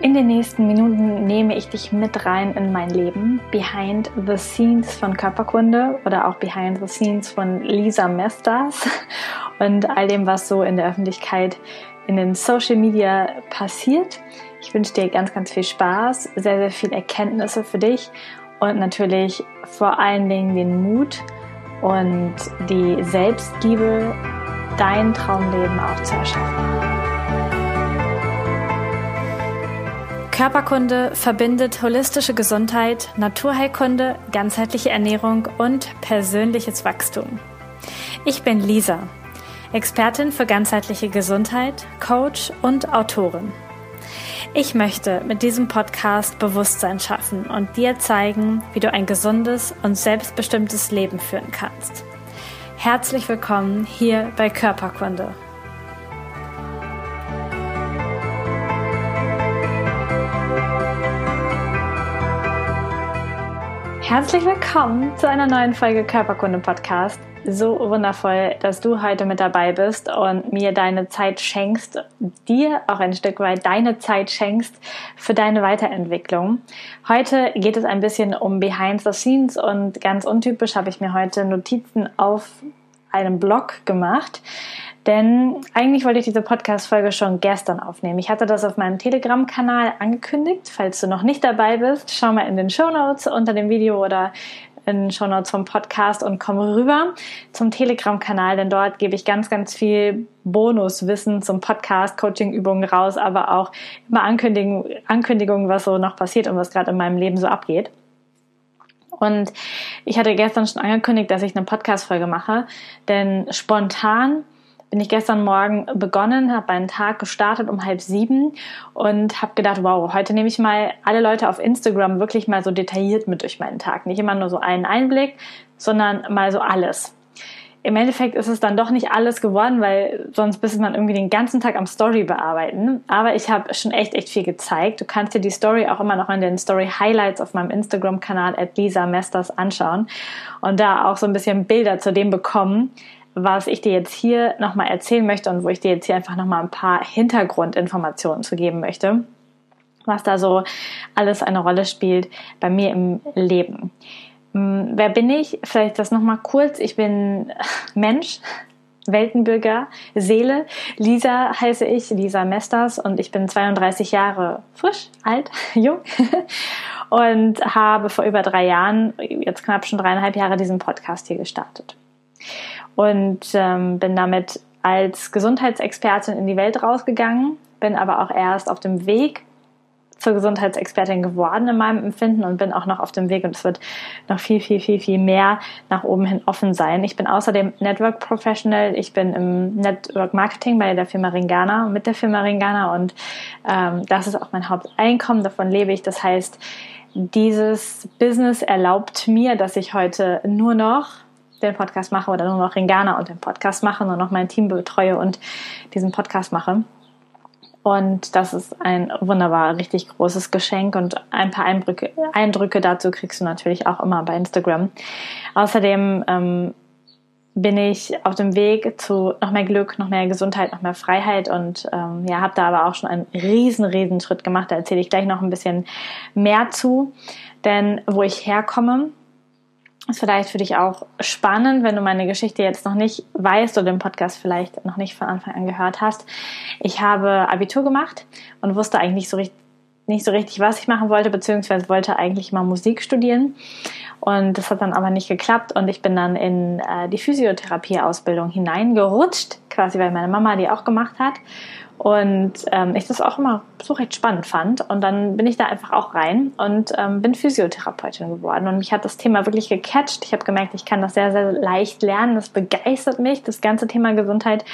In den nächsten Minuten nehme ich dich mit rein in mein Leben, behind the scenes von Körperkunde oder auch behind the scenes von Lisa Mesters und all dem, was so in der Öffentlichkeit in den Social Media passiert. Ich wünsche dir ganz, ganz viel Spaß, sehr, sehr viel Erkenntnisse für dich und natürlich vor allen Dingen den Mut und die Selbstliebe, dein Traumleben auch zu erschaffen. Körperkunde verbindet holistische Gesundheit, Naturheilkunde, ganzheitliche Ernährung und persönliches Wachstum. Ich bin Lisa, Expertin für ganzheitliche Gesundheit, Coach und Autorin. Ich möchte mit diesem Podcast Bewusstsein schaffen und dir zeigen, wie du ein gesundes und selbstbestimmtes Leben führen kannst. Herzlich willkommen hier bei Körperkunde. Herzlich willkommen zu einer neuen Folge Körperkunde Podcast. So wundervoll, dass du heute mit dabei bist und mir deine Zeit schenkst, dir auch ein Stück weit deine Zeit schenkst für deine Weiterentwicklung. Heute geht es ein bisschen um Behind the Scenes und ganz untypisch habe ich mir heute Notizen auf einem Blog gemacht. Denn eigentlich wollte ich diese Podcast-Folge schon gestern aufnehmen. Ich hatte das auf meinem Telegram-Kanal angekündigt. Falls du noch nicht dabei bist, schau mal in den Show Notes unter dem Video oder in den Show Notes vom Podcast und komm rüber zum Telegram-Kanal, denn dort gebe ich ganz, ganz viel Bonuswissen zum Podcast, Coaching-Übungen raus, aber auch immer Ankündigungen, Ankündigungen, was so noch passiert und was gerade in meinem Leben so abgeht. Und ich hatte gestern schon angekündigt, dass ich eine Podcast-Folge mache, denn spontan bin ich gestern Morgen begonnen, habe einen Tag gestartet um halb sieben und habe gedacht, wow, heute nehme ich mal alle Leute auf Instagram wirklich mal so detailliert mit durch meinen Tag. Nicht immer nur so einen Einblick, sondern mal so alles. Im Endeffekt ist es dann doch nicht alles geworden, weil sonst bist man irgendwie den ganzen Tag am Story bearbeiten. Aber ich habe schon echt, echt viel gezeigt. Du kannst dir die Story auch immer noch in den Story Highlights auf meinem Instagram-Kanal at Lisa Mesters anschauen und da auch so ein bisschen Bilder zu dem bekommen, was ich dir jetzt hier nochmal erzählen möchte und wo ich dir jetzt hier einfach nochmal ein paar Hintergrundinformationen zu geben möchte, was da so alles eine Rolle spielt bei mir im Leben. Hm, wer bin ich? Vielleicht das nochmal kurz. Ich bin Mensch, Weltenbürger, Seele. Lisa heiße ich, Lisa Mesters und ich bin 32 Jahre frisch, alt, jung und habe vor über drei Jahren, jetzt knapp schon dreieinhalb Jahre, diesen Podcast hier gestartet und ähm, bin damit als Gesundheitsexpertin in die Welt rausgegangen, bin aber auch erst auf dem Weg zur Gesundheitsexpertin geworden in meinem Empfinden und bin auch noch auf dem Weg und es wird noch viel, viel, viel, viel mehr nach oben hin offen sein. Ich bin außerdem Network Professional. Ich bin im Network Marketing bei der Firma Ringana, mit der Firma Ringana und ähm, das ist auch mein Haupteinkommen. Davon lebe ich. Das heißt, dieses Business erlaubt mir, dass ich heute nur noch den Podcast mache oder nur noch Ringana und den Podcast mache, nur noch mein Team betreue und diesen Podcast mache. Und das ist ein wunderbar, richtig großes Geschenk und ein paar Eindrücke, Eindrücke dazu kriegst du natürlich auch immer bei Instagram. Außerdem ähm, bin ich auf dem Weg zu noch mehr Glück, noch mehr Gesundheit, noch mehr Freiheit und ähm, ja, habe da aber auch schon einen riesen, riesen Schritt gemacht. Da erzähle ich gleich noch ein bisschen mehr zu. Denn wo ich herkomme, ist vielleicht für dich auch spannend, wenn du meine Geschichte jetzt noch nicht weißt oder den Podcast vielleicht noch nicht von Anfang an gehört hast. Ich habe Abitur gemacht und wusste eigentlich nicht so richtig, nicht so richtig, was ich machen wollte, beziehungsweise wollte eigentlich mal Musik studieren. Und das hat dann aber nicht geklappt und ich bin dann in äh, die Physiotherapie-Ausbildung hineingerutscht, quasi weil meine Mama die auch gemacht hat. Und ähm, ich das auch immer so recht spannend fand. Und dann bin ich da einfach auch rein und ähm, bin Physiotherapeutin geworden. Und mich hat das Thema wirklich gecatcht. Ich habe gemerkt, ich kann das sehr, sehr leicht lernen. Das begeistert mich, das ganze Thema Gesundheit.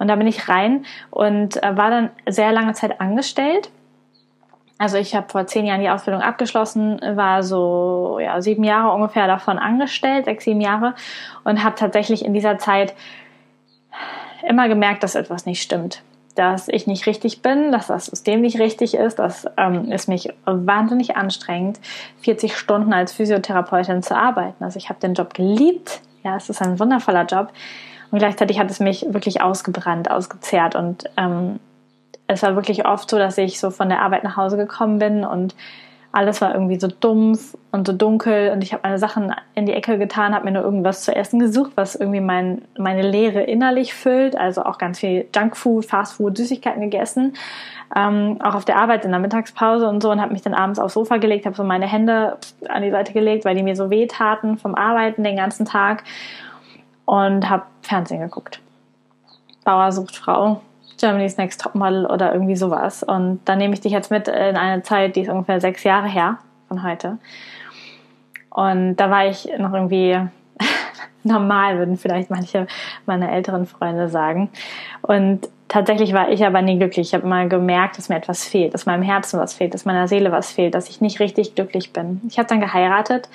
Und da bin ich rein und äh, war dann sehr lange Zeit angestellt. Also ich habe vor zehn Jahren die Ausbildung abgeschlossen, war so ja, sieben Jahre ungefähr davon angestellt, sechs, sieben Jahre und habe tatsächlich in dieser Zeit immer gemerkt, dass etwas nicht stimmt dass ich nicht richtig bin, dass das System nicht richtig ist, dass ähm, es mich wahnsinnig anstrengt, 40 Stunden als Physiotherapeutin zu arbeiten. Also ich habe den Job geliebt, ja, es ist ein wundervoller Job. Und gleichzeitig hat es mich wirklich ausgebrannt, ausgezehrt. Und ähm, es war wirklich oft so, dass ich so von der Arbeit nach Hause gekommen bin und alles war irgendwie so dumpf und so dunkel und ich habe meine Sachen in die Ecke getan, habe mir nur irgendwas zu essen gesucht, was irgendwie mein, meine Leere innerlich füllt. Also auch ganz viel Junkfood, Fastfood, Süßigkeiten gegessen. Ähm, auch auf der Arbeit in der Mittagspause und so und habe mich dann abends aufs Sofa gelegt, habe so meine Hände an die Seite gelegt, weil die mir so weh taten vom Arbeiten den ganzen Tag und habe Fernsehen geguckt. Bauer sucht Frau Germany's Next Topmodel oder irgendwie sowas. Und da nehme ich dich jetzt mit in eine Zeit, die ist ungefähr sechs Jahre her von heute. Und da war ich noch irgendwie normal, würden vielleicht manche meiner älteren Freunde sagen. Und tatsächlich war ich aber nie glücklich. Ich habe immer gemerkt, dass mir etwas fehlt, dass meinem Herzen was fehlt, dass meiner Seele was fehlt, dass ich nicht richtig glücklich bin. Ich habe dann geheiratet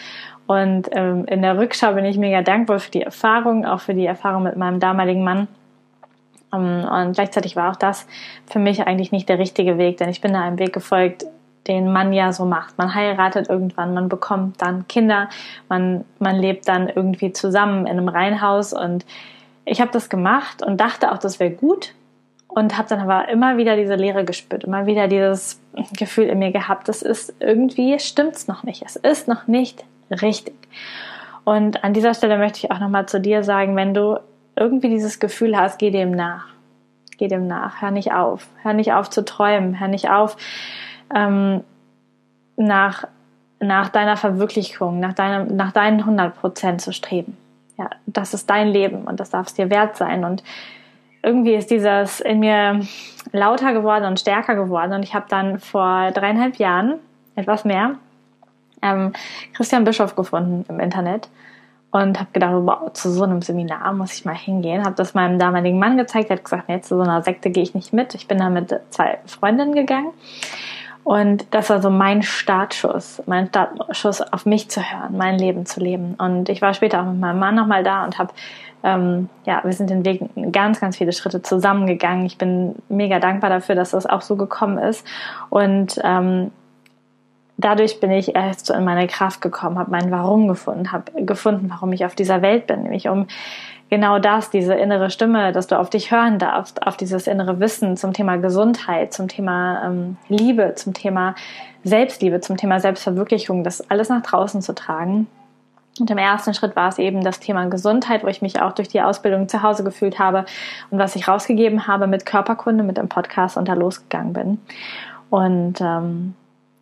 und ähm, in der Rückschau bin ich mega dankbar für die Erfahrung, auch für die Erfahrung mit meinem damaligen Mann und gleichzeitig war auch das für mich eigentlich nicht der richtige Weg, denn ich bin da einem Weg gefolgt, den man ja so macht. Man heiratet irgendwann, man bekommt dann Kinder, man, man lebt dann irgendwie zusammen in einem Reihenhaus und ich habe das gemacht und dachte auch, das wäre gut und habe dann aber immer wieder diese Leere gespürt, immer wieder dieses Gefühl in mir gehabt, das ist irgendwie stimmt's noch nicht, es ist noch nicht richtig. Und an dieser Stelle möchte ich auch nochmal zu dir sagen, wenn du irgendwie dieses Gefühl hast, geh dem nach. Geh dem nach. Hör nicht auf. Hör nicht auf zu träumen. Hör nicht auf, ähm, nach, nach deiner Verwirklichung, nach, deinem, nach deinen 100 Prozent zu streben. Ja, das ist dein Leben und das darf es dir wert sein. Und irgendwie ist dieses in mir lauter geworden und stärker geworden. Und ich habe dann vor dreieinhalb Jahren, etwas mehr, ähm, Christian Bischof gefunden im Internet und habe gedacht, wow, zu so einem Seminar muss ich mal hingehen. Habe das meinem damaligen Mann gezeigt, er hat gesagt, nee, zu so einer Sekte gehe ich nicht mit. Ich bin da mit zwei Freundinnen gegangen und das war so mein Startschuss, mein Startschuss auf mich zu hören, mein Leben zu leben. Und ich war später auch mit meinem Mann nochmal da und habe, ähm, ja, wir sind den Weg ganz, ganz viele Schritte zusammengegangen. Ich bin mega dankbar dafür, dass das auch so gekommen ist. Und ähm, dadurch bin ich erst so in meine Kraft gekommen, habe mein Warum gefunden, habe gefunden, warum ich auf dieser Welt bin, nämlich um genau das, diese innere Stimme, dass du auf dich hören darfst, auf dieses innere Wissen zum Thema Gesundheit, zum Thema ähm, Liebe, zum Thema Selbstliebe, zum Thema Selbstverwirklichung, das alles nach draußen zu tragen. Und im ersten Schritt war es eben das Thema Gesundheit, wo ich mich auch durch die Ausbildung zu Hause gefühlt habe und was ich rausgegeben habe mit Körperkunde, mit dem Podcast und da losgegangen bin. Und ähm,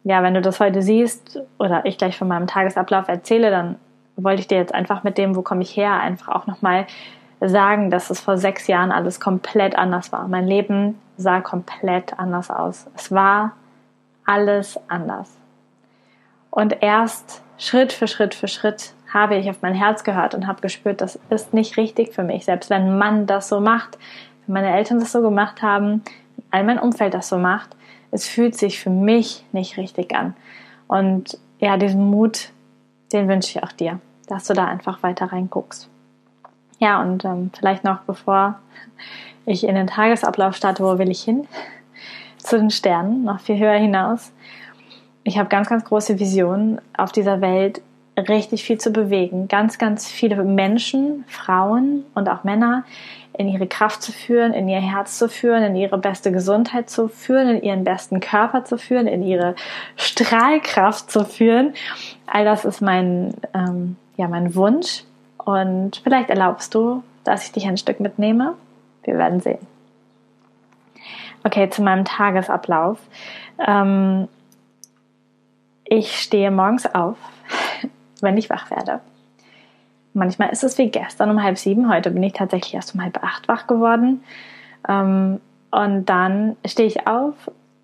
ja, wenn du das heute siehst oder ich gleich von meinem Tagesablauf erzähle, dann wollte ich dir jetzt einfach mit dem, wo komme ich her, einfach auch nochmal sagen, dass es vor sechs Jahren alles komplett anders war. Mein Leben sah komplett anders aus. Es war alles anders. Und erst Schritt für Schritt für Schritt habe ich auf mein Herz gehört und habe gespürt, das ist nicht richtig für mich. Selbst wenn man das so macht, wenn meine Eltern das so gemacht haben, all mein Umfeld das so macht, es fühlt sich für mich nicht richtig an. Und ja, diesen Mut, den wünsche ich auch dir, dass du da einfach weiter reinguckst. Ja, und ähm, vielleicht noch bevor ich in den Tagesablauf starte, wo will ich hin? Zu den Sternen, noch viel höher hinaus. Ich habe ganz, ganz große Visionen auf dieser Welt, richtig viel zu bewegen. Ganz, ganz viele Menschen, Frauen und auch Männer in ihre Kraft zu führen, in ihr Herz zu führen, in ihre beste Gesundheit zu führen, in ihren besten Körper zu führen, in ihre Strahlkraft zu führen. All das ist mein, ähm, ja, mein Wunsch. Und vielleicht erlaubst du, dass ich dich ein Stück mitnehme. Wir werden sehen. Okay, zu meinem Tagesablauf. Ähm, ich stehe morgens auf, wenn ich wach werde. Manchmal ist es wie gestern um halb sieben. Heute bin ich tatsächlich erst um halb acht wach geworden. Ähm, und dann stehe ich auf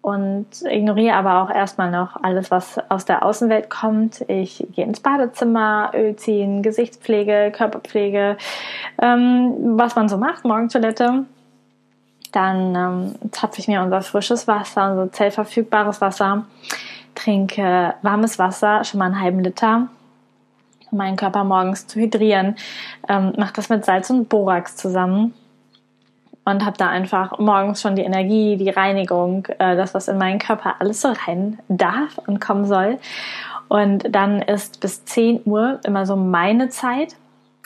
und ignoriere aber auch erstmal noch alles, was aus der Außenwelt kommt. Ich gehe ins Badezimmer, Öl ziehen, Gesichtspflege, Körperpflege, ähm, was man so macht, Morgentoilette. Dann ähm, zapfe ich mir unser frisches Wasser, unser zellverfügbares Wasser, trinke warmes Wasser, schon mal einen halben Liter meinen Körper morgens zu hydrieren. Ähm, mache das mit Salz und Borax zusammen und habe da einfach morgens schon die Energie, die Reinigung, äh, das, was in meinen Körper alles so rein darf und kommen soll. Und dann ist bis 10 Uhr immer so meine Zeit,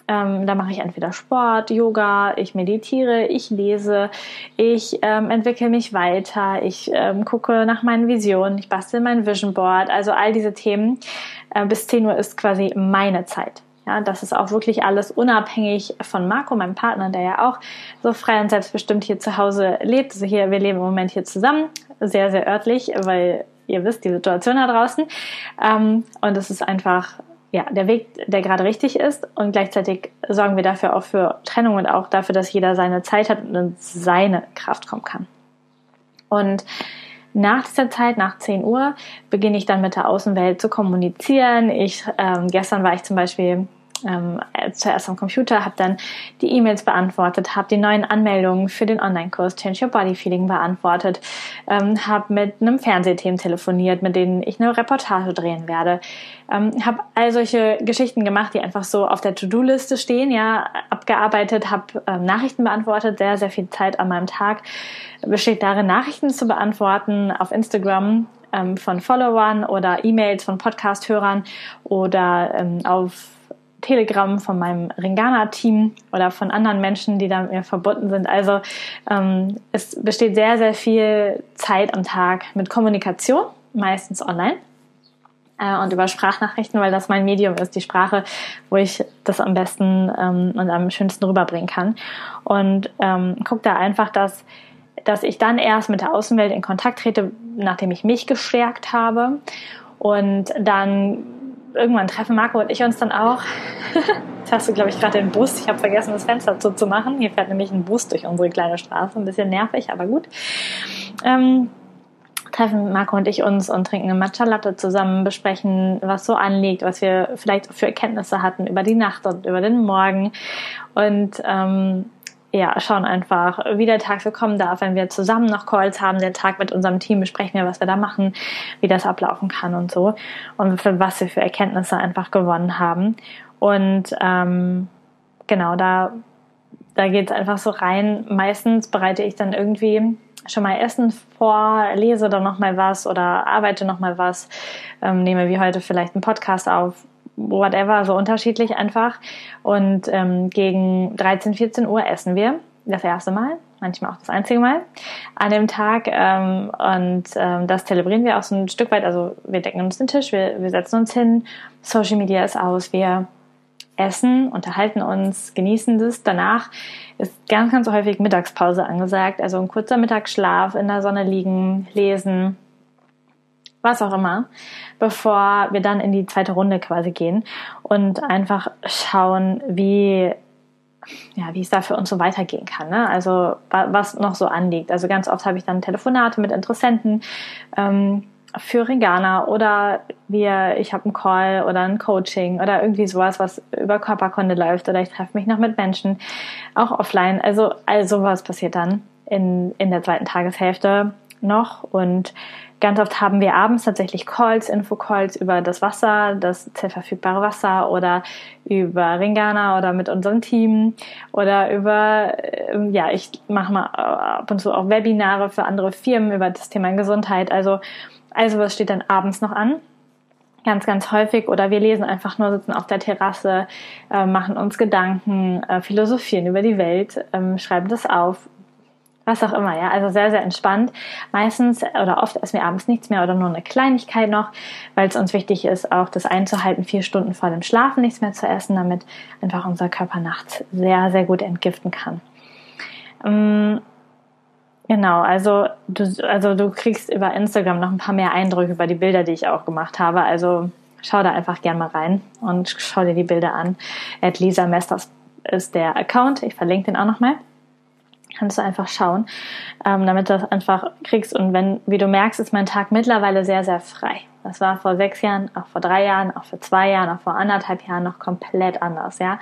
Ähm, da mache ich entweder Sport, Yoga, ich meditiere, ich lese, ich ähm, entwickle mich weiter, ich ähm, gucke nach meinen Visionen, ich bastel mein Vision Board, also all diese Themen. Äh, bis 10 Uhr ist quasi meine Zeit. Ja, das ist auch wirklich alles unabhängig von Marco, meinem Partner, der ja auch so frei und selbstbestimmt hier zu Hause lebt. Also hier, wir leben im Moment hier zusammen, sehr, sehr örtlich, weil ihr wisst, die Situation da draußen. Ähm, und es ist einfach, ja, der Weg, der gerade richtig ist. Und gleichzeitig sorgen wir dafür auch für Trennung und auch dafür, dass jeder seine Zeit hat und in seine Kraft kommen kann. Und nach dieser Zeit, nach 10 Uhr, beginne ich dann mit der Außenwelt zu kommunizieren. Ich, ähm, gestern war ich zum Beispiel ähm, zuerst am Computer, habe dann die E-Mails beantwortet, habe die neuen Anmeldungen für den Online-Kurs Change Your Body Feeling beantwortet, ähm, habe mit einem Fernsehthemen telefoniert, mit denen ich eine Reportage drehen werde, ähm, habe all solche Geschichten gemacht, die einfach so auf der To-Do-Liste stehen, ja, abgearbeitet, habe ähm, Nachrichten beantwortet, sehr, sehr viel Zeit an meinem Tag besteht darin, Nachrichten zu beantworten auf Instagram ähm, von Followern oder E-Mails von Podcast-Hörern oder ähm, auf Telegram von meinem Ringana-Team oder von anderen Menschen, die da mit mir verbunden sind. Also ähm, es besteht sehr, sehr viel Zeit am Tag mit Kommunikation, meistens online äh, und über Sprachnachrichten, weil das mein Medium ist, die Sprache, wo ich das am besten ähm, und am schönsten rüberbringen kann. Und ähm, guck da einfach, dass dass ich dann erst mit der Außenwelt in Kontakt trete, nachdem ich mich gestärkt habe. Und dann irgendwann treffen Marco und ich uns dann auch. Jetzt hast du, glaube ich, gerade den Bus. Ich habe vergessen, das Fenster zuzumachen. Hier fährt nämlich ein Bus durch unsere kleine Straße. Ein bisschen nervig, aber gut. Ähm, treffen Marco und ich uns und trinken eine Matcha Latte zusammen, besprechen, was so anliegt, was wir vielleicht für Erkenntnisse hatten über die Nacht und über den Morgen. Und ähm, ja, schauen einfach, wie der Tag so kommen darf, wenn wir zusammen noch Calls haben, den Tag mit unserem Team besprechen wir, was wir da machen, wie das ablaufen kann und so und für was wir für Erkenntnisse einfach gewonnen haben. Und ähm, genau, da, da geht es einfach so rein. Meistens bereite ich dann irgendwie schon mal Essen vor, lese dann noch mal was oder arbeite noch mal was, ähm, nehme wie heute vielleicht einen Podcast auf whatever, so unterschiedlich einfach. Und ähm, gegen 13, 14 Uhr essen wir das erste Mal, manchmal auch das einzige Mal an dem Tag. Ähm, und ähm, das zelebrieren wir auch so ein Stück weit. Also wir decken uns den Tisch, wir, wir setzen uns hin, Social Media ist aus, wir essen, unterhalten uns, genießen das. Danach ist ganz, ganz häufig Mittagspause angesagt. Also ein kurzer Mittagsschlaf, in der Sonne liegen, lesen, was auch immer, bevor wir dann in die zweite Runde quasi gehen und einfach schauen, wie ja, wie es da für uns so weitergehen kann. Ne? Also was noch so anliegt. Also ganz oft habe ich dann Telefonate mit Interessenten ähm, für Regana oder wir, ich habe einen Call oder ein Coaching oder irgendwie sowas, was über Körperkunde läuft oder ich treffe mich noch mit Menschen, auch offline. Also all sowas passiert dann in, in der zweiten Tageshälfte noch und Ganz oft haben wir abends tatsächlich Calls, Infocalls über das Wasser, das verfügbare Wasser oder über Ringana oder mit unserem Team oder über, ähm, ja, ich mache mal äh, ab und zu auch Webinare für andere Firmen über das Thema Gesundheit. Also, also was steht dann abends noch an? ganz, ganz häufig oder wir lesen einfach nur, sitzen auf der Terrasse, äh, machen uns Gedanken, äh, philosophieren über die Welt, ähm, schreiben das auf, was auch immer, ja. Also sehr, sehr entspannt. Meistens oder oft essen wir abends nichts mehr oder nur eine Kleinigkeit noch, weil es uns wichtig ist, auch das einzuhalten, vier Stunden vor dem Schlafen nichts mehr zu essen, damit einfach unser Körper nachts sehr, sehr gut entgiften kann. Ähm, genau, also du, also du kriegst über Instagram noch ein paar mehr Eindrücke über die Bilder, die ich auch gemacht habe. Also schau da einfach gern mal rein und schau dir die Bilder an. At Lisa Mesters ist der Account. Ich verlinke den auch nochmal kannst du einfach schauen, ähm, damit du das einfach kriegst. Und wenn, wie du merkst, ist mein Tag mittlerweile sehr, sehr frei. Das war vor sechs Jahren, auch vor drei Jahren, auch vor zwei Jahren, auch vor anderthalb Jahren noch komplett anders, ja.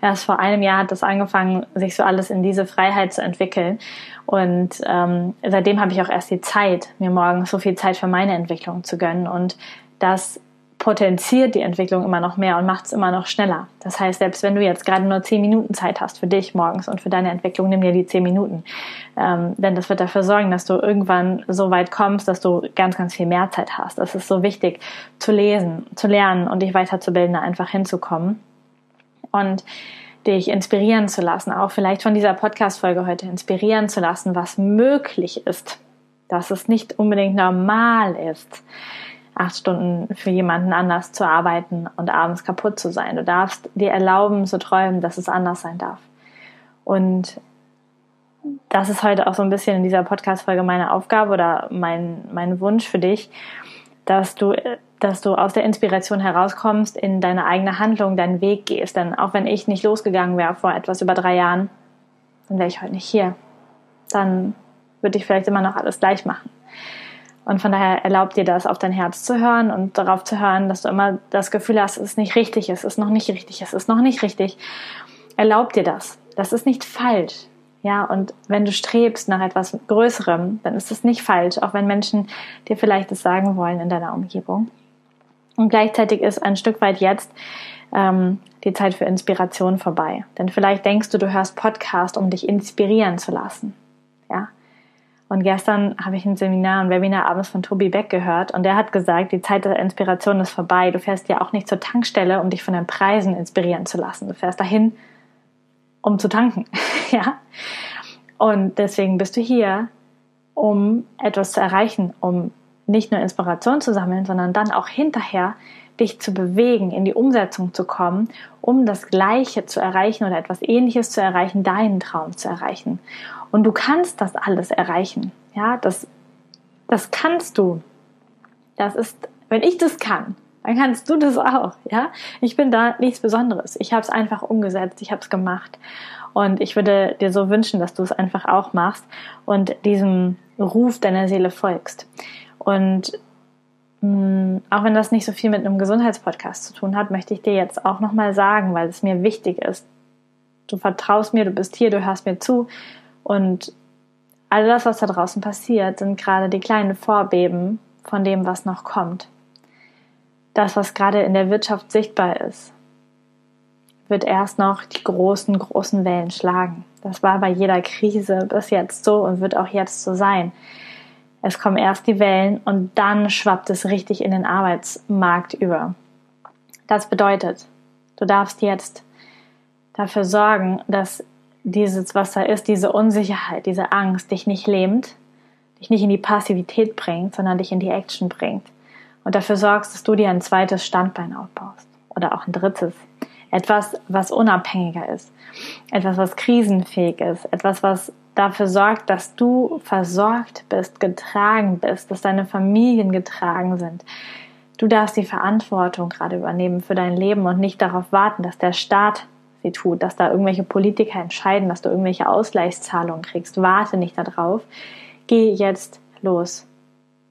Erst vor einem Jahr hat das angefangen, sich so alles in diese Freiheit zu entwickeln. Und ähm, seitdem habe ich auch erst die Zeit, mir morgens so viel Zeit für meine Entwicklung zu gönnen. Und das potenziert die Entwicklung immer noch mehr und macht es immer noch schneller. Das heißt, selbst wenn du jetzt gerade nur zehn Minuten Zeit hast für dich morgens und für deine Entwicklung, nimm dir die zehn Minuten. Ähm, denn das wird dafür sorgen, dass du irgendwann so weit kommst, dass du ganz, ganz viel mehr Zeit hast. Das ist so wichtig, zu lesen, zu lernen und dich weiterzubilden, einfach hinzukommen. Und dich inspirieren zu lassen, auch vielleicht von dieser Podcast-Folge heute inspirieren zu lassen, was möglich ist, dass es nicht unbedingt normal ist, acht Stunden für jemanden anders zu arbeiten und abends kaputt zu sein. Du darfst dir erlauben zu träumen, dass es anders sein darf. Und das ist heute auch so ein bisschen in dieser Podcast-Folge meine Aufgabe oder mein, mein Wunsch für dich, dass du, dass du aus der Inspiration herauskommst, in deine eigene Handlung, deinen Weg gehst. Denn auch wenn ich nicht losgegangen wäre vor etwas über drei Jahren, dann wäre ich heute nicht hier. Dann würde ich vielleicht immer noch alles gleich machen. Und von daher erlaubt dir das, auf dein Herz zu hören und darauf zu hören, dass du immer das Gefühl hast, es ist nicht richtig, es ist noch nicht richtig, es ist noch nicht richtig. Erlaub dir das. Das ist nicht falsch. Ja, und wenn du strebst nach etwas Größerem, dann ist es nicht falsch, auch wenn Menschen dir vielleicht das sagen wollen in deiner Umgebung. Und gleichzeitig ist ein Stück weit jetzt ähm, die Zeit für Inspiration vorbei. Denn vielleicht denkst du, du hörst Podcast, um dich inspirieren zu lassen. Ja. Und gestern habe ich ein Seminar, ein Webinar abends von Tobi Beck gehört und der hat gesagt, die Zeit der Inspiration ist vorbei. Du fährst ja auch nicht zur Tankstelle, um dich von den Preisen inspirieren zu lassen. Du fährst dahin, um zu tanken. ja. Und deswegen bist du hier, um etwas zu erreichen, um nicht nur Inspiration zu sammeln, sondern dann auch hinterher dich zu bewegen, in die Umsetzung zu kommen, um das Gleiche zu erreichen oder etwas Ähnliches zu erreichen, deinen Traum zu erreichen. Und du kannst das alles erreichen. Ja, das, das kannst du. Das ist, wenn ich das kann, dann kannst du das auch. Ja, ich bin da nichts Besonderes. Ich habe es einfach umgesetzt. Ich habe es gemacht. Und ich würde dir so wünschen, dass du es einfach auch machst und diesem Ruf deiner Seele folgst. Und mh, mm, auch wenn das nicht so viel mit einem Gesundheitspodcast zu tun hat, möchte ich dir jetzt auch nochmal sagen, weil es mir wichtig ist. Du vertraust mir, du bist hier, du hörst mir zu und all das, was da draußen passiert, sind gerade die kleinen Vorbeben von dem, was noch kommt. Das, was gerade in der Wirtschaft sichtbar ist, wird erst noch die großen, großen Wellen schlagen. Das war bei jeder Krise bis jetzt so und wird auch jetzt so sein. Es kommen erst die Wellen und dann schwappt es richtig in den Arbeitsmarkt über. Das bedeutet, du darfst jetzt dafür sorgen, dass dieses, was da ist, diese Unsicherheit, diese Angst dich nicht lähmt, dich nicht in die Passivität bringt, sondern dich in die Action bringt. Und dafür sorgst, dass du dir ein zweites Standbein aufbaust oder auch ein drittes. Etwas, was unabhängiger ist. Etwas, was krisenfähig ist. Etwas, was dafür sorgt, dass du versorgt bist, getragen bist, dass deine Familien getragen sind. Du darfst die Verantwortung gerade übernehmen für dein Leben und nicht darauf warten, dass der Staat sie tut, dass da irgendwelche Politiker entscheiden, dass du irgendwelche Ausgleichszahlungen kriegst. Warte nicht darauf. Geh jetzt los.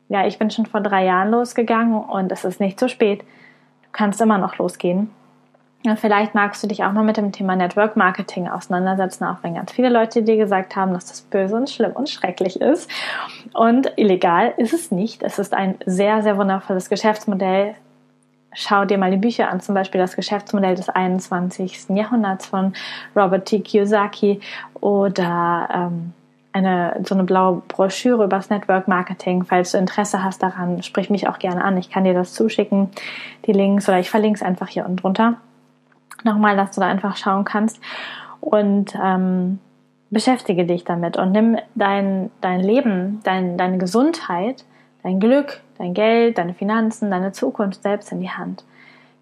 Ja, ich bin schon vor drei Jahren losgegangen und es ist nicht zu spät. Du kannst immer noch losgehen. Vielleicht magst du dich auch mal mit dem Thema Network Marketing auseinandersetzen, auch wenn ganz viele Leute dir gesagt haben, dass das böse und schlimm und schrecklich ist. Und illegal ist es nicht. Es ist ein sehr, sehr wundervolles Geschäftsmodell. Schau dir mal die Bücher an, zum Beispiel das Geschäftsmodell des 21. Jahrhunderts von Robert T. Kiyosaki oder ähm, eine, so eine blaue Broschüre über das Network Marketing. Falls du Interesse hast daran, sprich mich auch gerne an. Ich kann dir das zuschicken, die Links, oder ich verlinke es einfach hier unten drunter nochmal, dass du da einfach schauen kannst und ähm, beschäftige dich damit und nimm dein, dein Leben, dein, deine Gesundheit, dein Glück, dein Geld, deine Finanzen, deine Zukunft selbst in die Hand.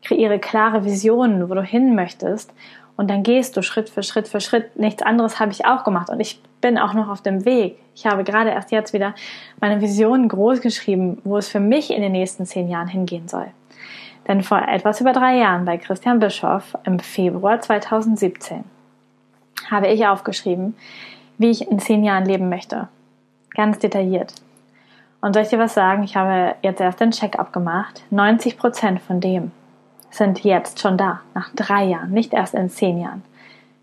Kreiere klare Visionen, wo du hin möchtest und dann gehst du Schritt für Schritt für Schritt. Nichts anderes habe ich auch gemacht und ich bin auch noch auf dem Weg. Ich habe gerade erst jetzt wieder meine Visionen groß geschrieben, wo es für mich in den nächsten zehn Jahren hingehen soll. Denn vor etwas über drei Jahren bei Christian Bischoff im Februar 2017 habe ich aufgeschrieben, wie ich in zehn Jahren leben möchte. Ganz detailliert. Und soll ich dir was sagen? Ich habe jetzt erst den Check-up gemacht. 90 Prozent von dem sind jetzt schon da. Nach drei Jahren. Nicht erst in zehn Jahren.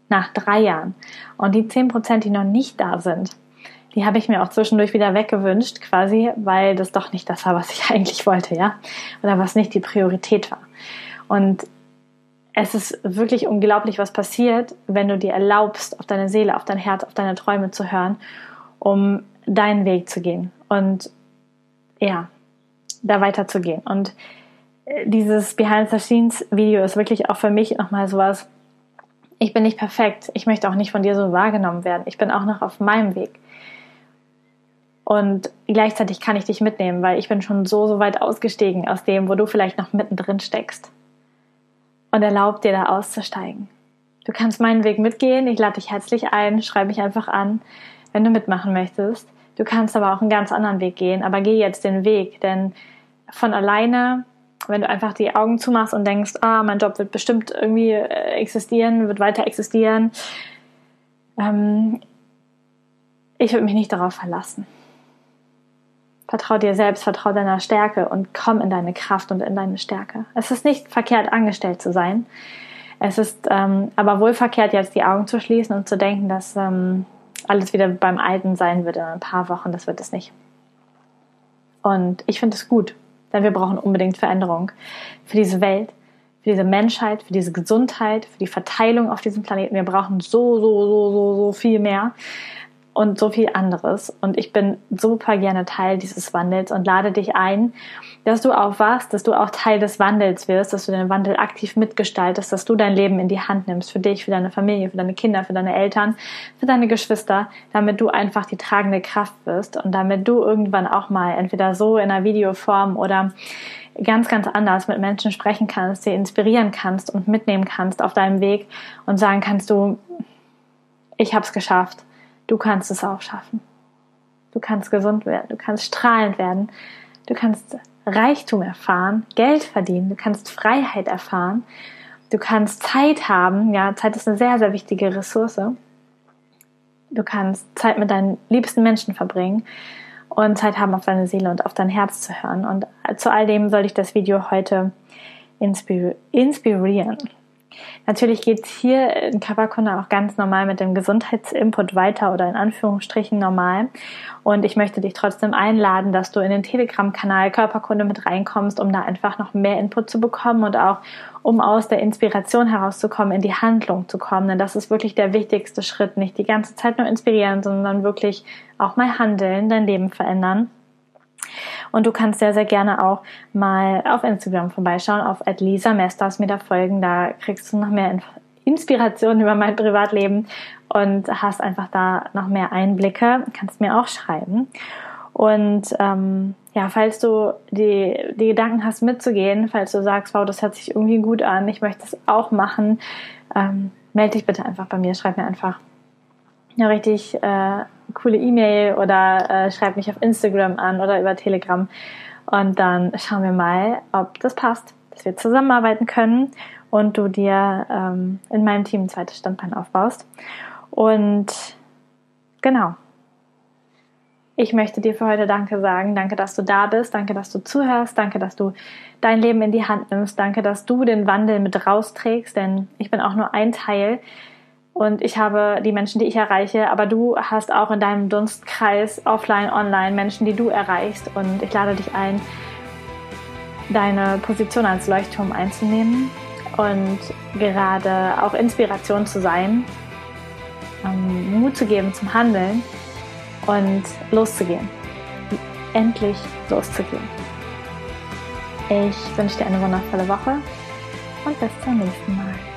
Nach drei Jahren. Und die 10 Prozent, die noch nicht da sind, die habe ich mir auch zwischendurch wieder weggewünscht, quasi, weil das doch nicht das war, was ich eigentlich wollte, ja. Oder was nicht die Priorität war. Und es ist wirklich unglaublich, was passiert, wenn du dir erlaubst, auf deine Seele, auf dein Herz, auf deine Träume zu hören, um deinen Weg zu gehen und ja, da weiterzugehen. Und äh, dieses Behind the Scenes Video ist wirklich auch für mich nochmal sowas, Ich bin nicht perfekt. Ich möchte auch nicht von dir so wahrgenommen werden. Ich bin auch noch auf meinem Weg. Und gleichzeitig kann ich dich mitnehmen, weil ich bin schon so, so weit ausgestiegen aus dem, wo du vielleicht noch mittendrin steckst. Und erlaub dir da auszusteigen. Du kannst meinen Weg mitgehen. Ich lade dich herzlich ein. Schreib mich einfach an, wenn du mitmachen möchtest. Du kannst aber auch einen ganz anderen Weg gehen. Aber geh jetzt den Weg, denn von alleine, wenn du einfach die Augen zumachst und denkst, ah, mein Job wird bestimmt irgendwie äh, existieren, wird weiter existieren, ähm, ich würde mich nicht darauf verlassen. Vertrau dir selbst, vertrau deiner Stärke und komm in deine Kraft und in deine Stärke. Es ist nicht verkehrt, angestellt zu sein. Es ist ähm, aber wohl verkehrt, jetzt die Augen zu schließen und zu denken, dass ähm, alles wieder beim Alten sein wird in ein paar Wochen. Das wird es nicht. Und ich finde es gut, denn wir brauchen unbedingt Veränderung für diese Welt, für diese Menschheit, für diese Gesundheit, für die Verteilung auf diesem Planeten. Wir brauchen so, so, so, so, so viel mehr und so viel anderes. Und ich bin super gerne Teil dieses Wandels und lade dich ein, dass du aufwachst, dass du auch Teil des Wandels wirst, dass du den Wandel aktiv mitgestaltest, dass du dein Leben in die Hand nimmst, für dich, für deine Familie, für deine Kinder, für deine Eltern, für deine Geschwister, damit du einfach die tragende Kraft wirst und damit du irgendwann auch mal entweder so in einer Videoform oder ganz, ganz anders mit Menschen sprechen kannst, sie inspirieren kannst und mitnehmen kannst auf deinem Weg und sagen kannst du, ich habe es geschafft Du kannst es auch schaffen. Du kannst gesund werden, du kannst strahlend werden, du kannst Reichtum erfahren, Geld verdienen, du kannst Freiheit erfahren, du kannst Zeit haben. Ja, Zeit ist eine sehr, sehr wichtige Ressource. Du kannst Zeit mit deinen liebsten Menschen verbringen und Zeit haben, auf deine Seele und auf dein Herz zu hören. Und zu all dem soll ich das Video heute inspirieren. Natürlich geht es hier in Körperkunde auch ganz normal mit dem Gesundheitsinput weiter oder in Anführungsstrichen normal. Und ich möchte dich trotzdem einladen, dass du in den Telegram-Kanal Körperkunde mit reinkommst, um da einfach noch mehr Input zu bekommen und auch um aus der Inspiration herauszukommen, in die Handlung zu kommen. Denn das ist wirklich der wichtigste Schritt. Nicht die ganze Zeit nur inspirieren, sondern wirklich auch mal handeln, dein Leben verändern. Und du kannst sehr, sehr gerne auch mal auf Instagram vorbeischauen, auf Lisa Mesters mir da folgen. Da kriegst du noch mehr Inspiration über mein Privatleben und hast einfach da noch mehr Einblicke. Kannst mir auch schreiben. Und ähm, ja, falls du die, die Gedanken hast, mitzugehen, falls du sagst, wow, das hört sich irgendwie gut an, ich möchte das auch machen, ähm, melde dich bitte einfach bei mir, schreib mir einfach eine richtig äh, coole E-Mail oder äh, schreib mich auf Instagram an oder über Telegram. Und dann schauen wir mal, ob das passt, dass wir zusammenarbeiten können und du dir ähm, in meinem Team ein zweites Standbein aufbaust. Und genau. Ich möchte dir für heute Danke sagen. Danke, dass du da bist. Danke, dass du zuhörst. Danke, dass du dein Leben in die Hand nimmst. Danke, dass du den Wandel mit rausträgst, denn ich bin auch nur ein Teil und ich habe die Menschen, die ich erreiche, aber du hast auch in deinem Dunstkreis offline, online Menschen, die du erreichst. Und ich lade dich ein, deine Position als Leuchtturm einzunehmen und gerade auch Inspiration zu sein, ähm, Mut zu geben zum Handeln und loszugehen. Endlich loszugehen. Ich wünsche dir eine wundervolle Woche und bis zum nächsten Mal.